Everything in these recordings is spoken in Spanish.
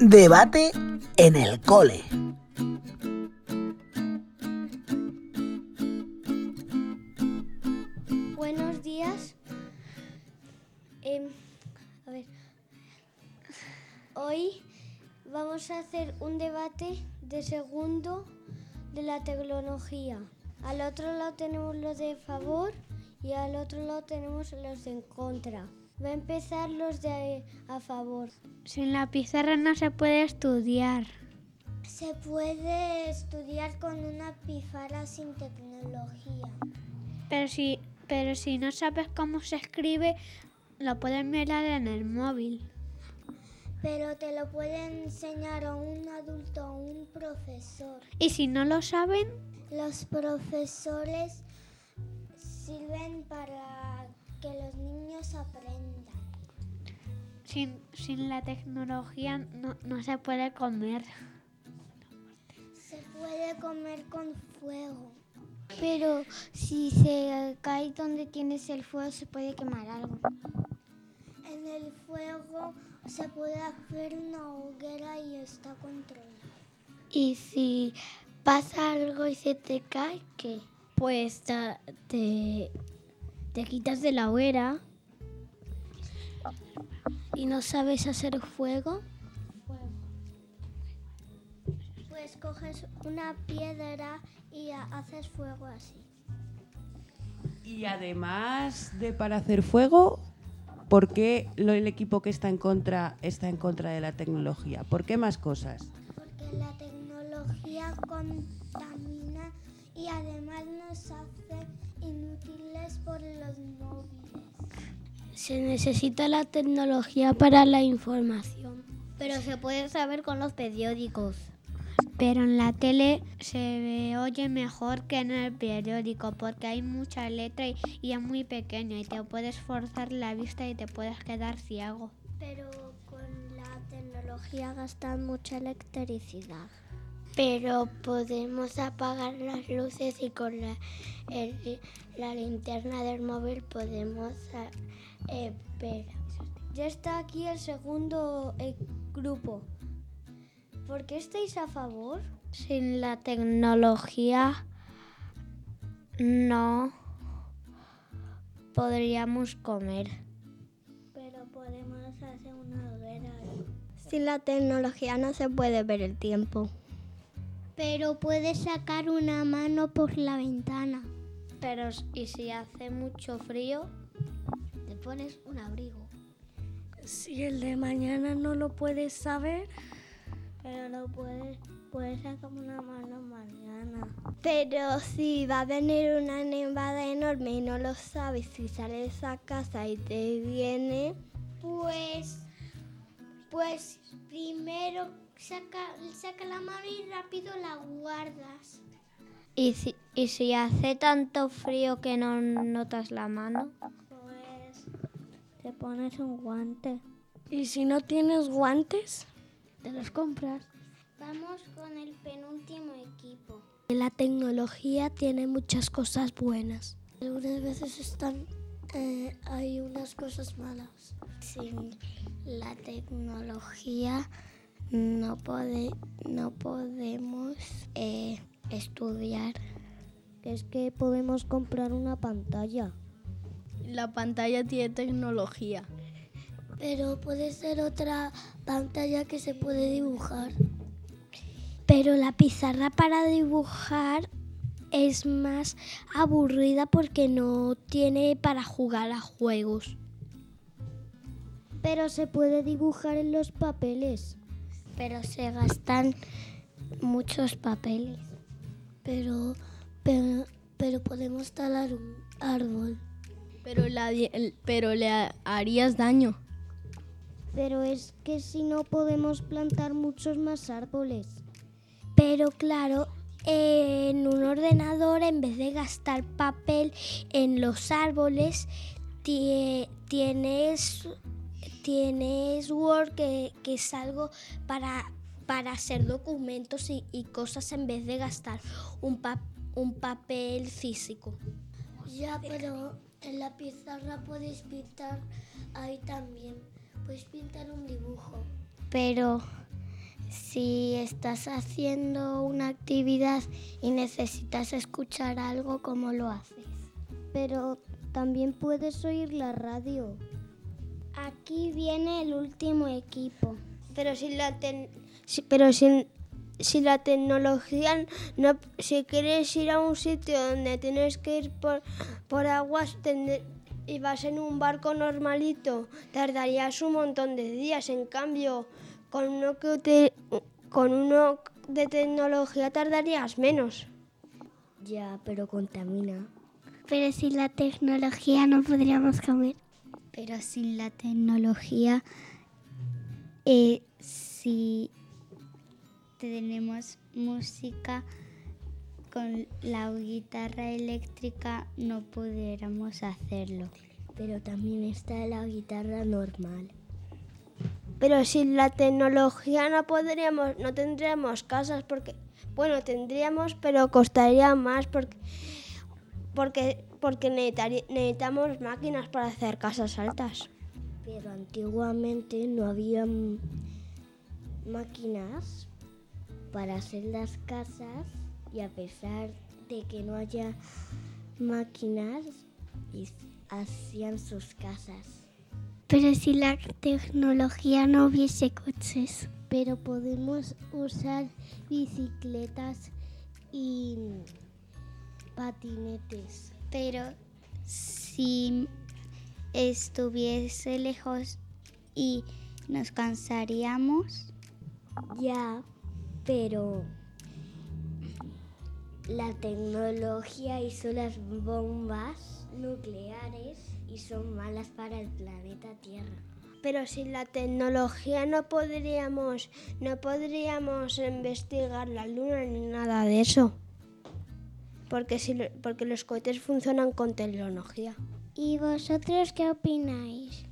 Debate en el cole. Buenos días. Em. Hoy vamos a hacer un debate de segundo de la tecnología. Al otro lado tenemos los de favor y al otro lado tenemos los de en contra. Va a empezar los de a favor. Sin la pizarra no se puede estudiar. Se puede estudiar con una pizarra sin tecnología. Pero si, pero si no sabes cómo se escribe, lo puedes mirar en el móvil. Pero te lo puede enseñar a un adulto o un profesor. Y si no lo saben, Los profesores sirven para que los niños aprendan. sin, sin la tecnología no, no se puede comer. Se puede comer con fuego. Pero si se cae donde tienes el fuego se puede quemar algo. En el fuego se puede hacer una hoguera y está controlado. Y si pasa algo y se te cae, ¿qué? Pues te, te quitas de la hoguera ¿Y no sabes hacer fuego? Pues coges una piedra y ha- haces fuego así. Y además de para hacer fuego, ¿por qué lo- el equipo que está en contra está en contra de la tecnología? ¿Por qué más cosas? Porque la tecnología contamina y además nos hace inútiles por los. Se necesita la tecnología para la información. pero se puede saber con los periódicos. Pero en la tele se oye mejor que en el periódico porque hay mucha letra y, y es muy pequeño y te puedes forzar la vista y te puedes quedar ciego. Pero con la tecnología gastan mucha electricidad. Pero podemos apagar las luces y con la, el- la linterna del móvil podemos eh, ver. Ya está aquí el segundo eh, grupo. ¿Por qué estáis a favor? Sin la tecnología no podríamos comer. Pero podemos hacer una hoguera. Sin la tecnología no se puede ver el tiempo. Pero puedes sacar una mano por la ventana. Pero y si hace mucho frío, te pones un abrigo. Si el de mañana no lo puedes saber, Pero no puedes, puedes sacar una mano mañana. Pero si va a venir una nevada enorme y no lo sabes, si sales a casa y te viene, Pues, pues primero saca, saca la mano y rápido la guardas. y si, y si hace tanto frío que no notas la mano, te pones un guante. y si no tienes guantes, te los compras. Vamos con el penúltimo equipo. La tecnología tiene muchas cosas buenas. Algunas veces están, eh, hay unas cosas malas. Sin la tecnología no, pode- no podemos eh, estudiar. Es que podemos comprar una pantalla. La pantalla tiene tecnología. Pero puede ser otra pantalla que se puede dibujar. Pero la pizarra para dibujar es más aburrida porque no tiene para jugar a juegos. Pero se puede dibujar en los papeles. Pero se gastan muchos papeles. Pero, pero, pero podemos talar un árbol. Pero, la, pero le ha- harías daño. Pero es que si no podemos plantar muchos más árboles. Pero claro, en un ordenador, en vez de gastar papel en los árboles, tie- tienes, tienes Word, que, que es algo para, para hacer documentos y, y cosas en vez de gastar un, pa- un papel físico. Ya, pero en la pizarra puedes pintar ahí también. Puedes pintar un dibujo. Pero si estás haciendo una actividad y necesitas escuchar algo, ¿cómo lo haces? Pero también puedes oír la radio. Aquí viene el último equipo. Pero si la pero si, si la tecnología no si quieres ir a un sitio donde tienes que ir por, por aguas y vas en un barco normalito, tardarías un montón de días. En cambio, con uno que con uno de tecnología tardarías menos. Ya, pero contamina. Pero sin la tecnología no podríamos comer. Pero sin la tecnología, eh, si tenemos música con la guitarra eléctrica, no pudiéramos hacerlo. Pero también está la guitarra normal. Pero sin la tecnología no podríamos, no tendríamos casas porque, bueno, tendríamos, pero costaría más porque porque, porque necesitamos máquinas para hacer casas altas. Pero antiguamente no había máquinas para hacer las casas y a pesar de que no haya máquinas, hacían sus casas. Pero si la tecnología no hubiese coches. Pero podemos usar bicicletas y patinetes. Pero si estuviese lejos y nos cansaríamos. Ya, pero la tecnología hizo las bombas nucleares y son malas para el planeta Tierra. Pero sin la tecnología no podríamos, no podríamos investigar la luna ni nada de eso porque, si, porque los cohetes funcionan con tecnología. ¿Y vosotros qué opináis?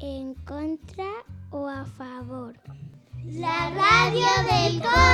¿En contra o a favor? La radio del corazón.